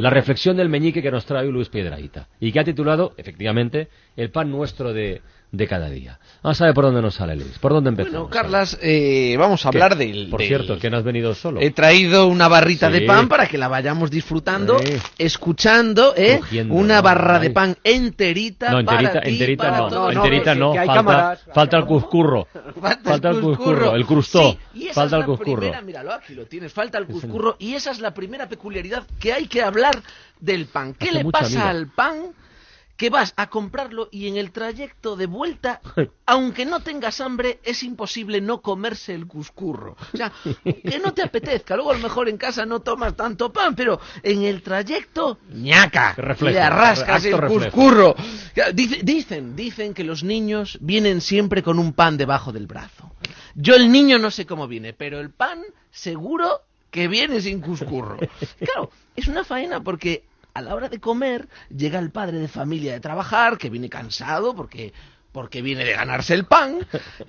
la reflexión del meñique que nos trae Luis Piedraíta y que ha titulado, efectivamente, El pan nuestro de, de cada día. Vamos a ver por dónde nos sale, Luis. ¿Por dónde empezamos? Bueno, Carlas, eh, vamos a hablar del... Por del- cierto, que no has venido solo. He traído una barrita Sí. de pan para que la vayamos disfrutando, Sí. escuchando, ¿eh? Cogiendo, una ¿no? barra de Ay. pan enterita, no, enterita, para ti, enterita para no, enterita no, falta, cámaras. falta el cuscurro. Falta, el cuscurro, el crustó, Sí, y esa falta es el la cuscurro. primera, míralo, aquí lo tienes, falta el cuscurro y esa es la primera peculiaridad que hay que hablar del pan. ¿Qué Hace le pasa amiga. al pan? Que vas a comprarlo y en el trayecto de vuelta, aunque no tengas hambre, es imposible no comerse el cuscurro. O sea, que no te apetezca. Luego a lo mejor en casa no tomas tanto pan, pero en el trayecto, ñaca, Reflejo, le arrascas el reflejo. cuscurro. Dice- Dicen, dicen que los niños vienen siempre con un pan debajo del brazo. Yo el niño no sé cómo viene, pero el pan seguro que viene sin cuscurro. Claro, es una faena porque a la hora de comer llega el padre de familia de trabajar, que viene cansado porque porque viene de ganarse el pan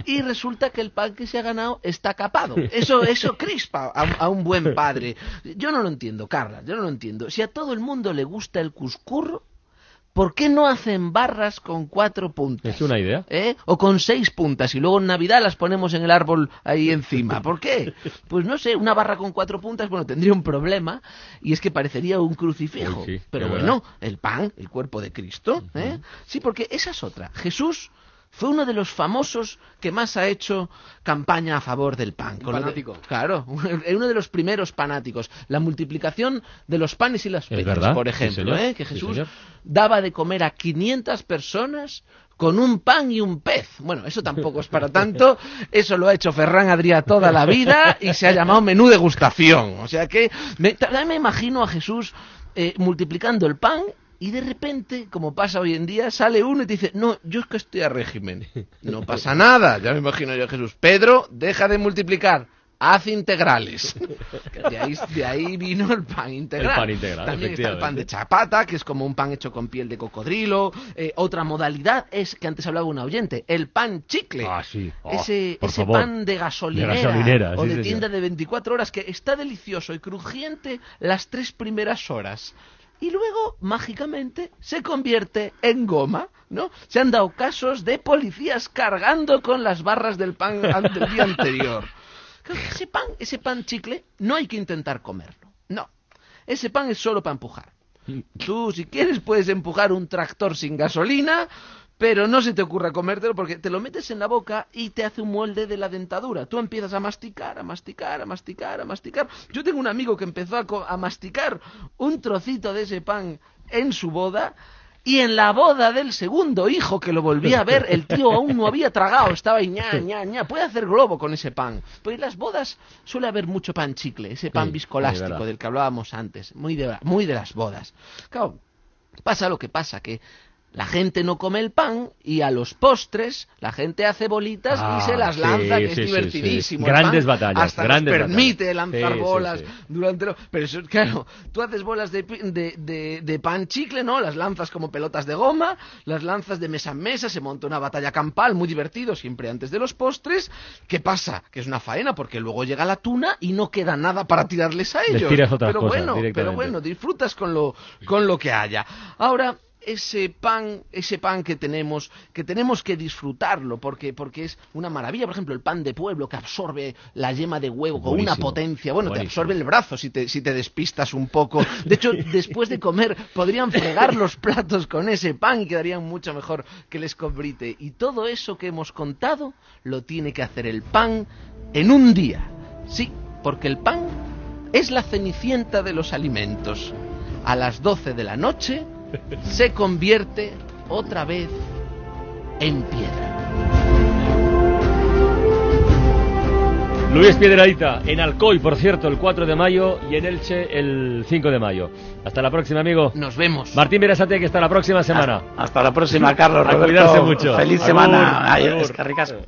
y resulta que el pan que se ha ganado está capado. Eso eso crispa a, a un buen padre. Yo no lo entiendo, Carla, yo no lo entiendo. Si a todo el mundo le gusta el cuscurro, ¿por qué no hacen barras con cuatro puntas? Es una idea. ¿Eh? O con seis puntas y luego en Navidad las ponemos en el árbol ahí encima. ¿Por qué? Pues no sé, una barra con cuatro puntas, bueno, tendría un problema y es que parecería un crucifijo. Sí, Pero bueno, el pan, el cuerpo de Cristo, ¿eh? Sí, porque esa es otra. Jesús fue uno de los famosos que más ha hecho campaña a favor del pan. Con lo de- Fanático. claro, uno de los primeros fanáticos. La multiplicación de los panes y las Es peces, por ejemplo, ¿eh? que Jesús daba de comer a 500 personas con un pan y un pez. Bueno, eso tampoco es para tanto. Eso lo ha hecho Ferran Adrià toda la vida y se ha llamado menú degustación. O sea que me, también me imagino a Jesús eh, multiplicando el pan y de repente, como pasa hoy en día, sale uno y te dice, no, yo es que estoy a régimen. No pasa nada, ya me imagino yo Jesús. Pedro, deja de multiplicar. Haz integrales. De ahí, de ahí vino el pan integral. El pan integral, También está el pan de chapata, que es como un pan hecho con piel de cocodrilo. Eh, otra modalidad es, que antes hablaba un oyente, el pan chicle. Ah, sí. Oh, ese ese pan de gasolinera, De gasolinera, o sí, de señor. tienda de 24 horas que está delicioso y crujiente las tres primeras horas. Y luego, mágicamente, se convierte en goma, ¿no? Se han dado casos de policías cargando con las barras del pan an- del día anterior. Ese pan, ese pan chicle, no hay que intentar comerlo. No. Ese pan es solo para empujar. Tú, si quieres, puedes empujar un tractor sin gasolina, pero no se te ocurra comértelo porque te lo metes en la boca y te hace un molde de la dentadura. Tú empiezas a masticar, a masticar, a masticar, a masticar. Yo tengo un amigo que empezó a, co- a masticar un trocito de ese pan en su boda. Y en la boda del segundo hijo que lo volví a ver, el tío aún no había tragado, estaba ahí ña, ña, ña. Puede hacer globo con ese pan. Pues en las bodas suele haber mucho pan chicle, ese pan Sí, viscolástico del que hablábamos antes, muy de, muy de las bodas. Claro, pasa lo que pasa, que la gente no come el pan y a los postres la gente hace bolitas Ah, y se las sí, lanza, que es sí, divertidísimo. sí. Grandes pan batallas, Hasta grandes nos permite batallas. lanzar bolas durante lo... Pero eso, claro, tú haces bolas de, de, de- de pan chicle, ¿no? Las lanzas como pelotas de goma, las lanzas de mesa en mesa, se monta una batalla campal, muy divertido, siempre antes de los postres. ¿Qué pasa? Que es una faena, porque luego llega la tuna y no queda nada para tirarles a Les ellos. tiras otras pero cosas bueno, pero bueno, disfrutas con lo, con lo que haya. Ahora, ese pan, ese pan que tenemos, que tenemos que disfrutarlo, porque, porque es una maravilla. Por ejemplo, el pan de pueblo que absorbe la yema de huevo con una potencia. Bueno, te absorbe el brazo si te, si te despistas un poco. De hecho, después de comer, podrían fregar los platos con ese pan y quedarían mucho mejor que el escobrite. Y todo eso que hemos contado lo tiene que hacer el pan en un día. Sí, porque el pan es la cenicienta de los alimentos. A las 12 de la noche se convierte otra vez en piedra. Luis Piedradita, en Alcoy, por cierto, el 4 de mayo y en Elche el 5 de mayo. Hasta la próxima, amigo. Nos vemos. Martín Verasate, que hasta la próxima semana. Hasta la próxima, Carlos. A Roberto. cuidarse mucho. Feliz Agur, semana. Ay, agur. es que ricasco.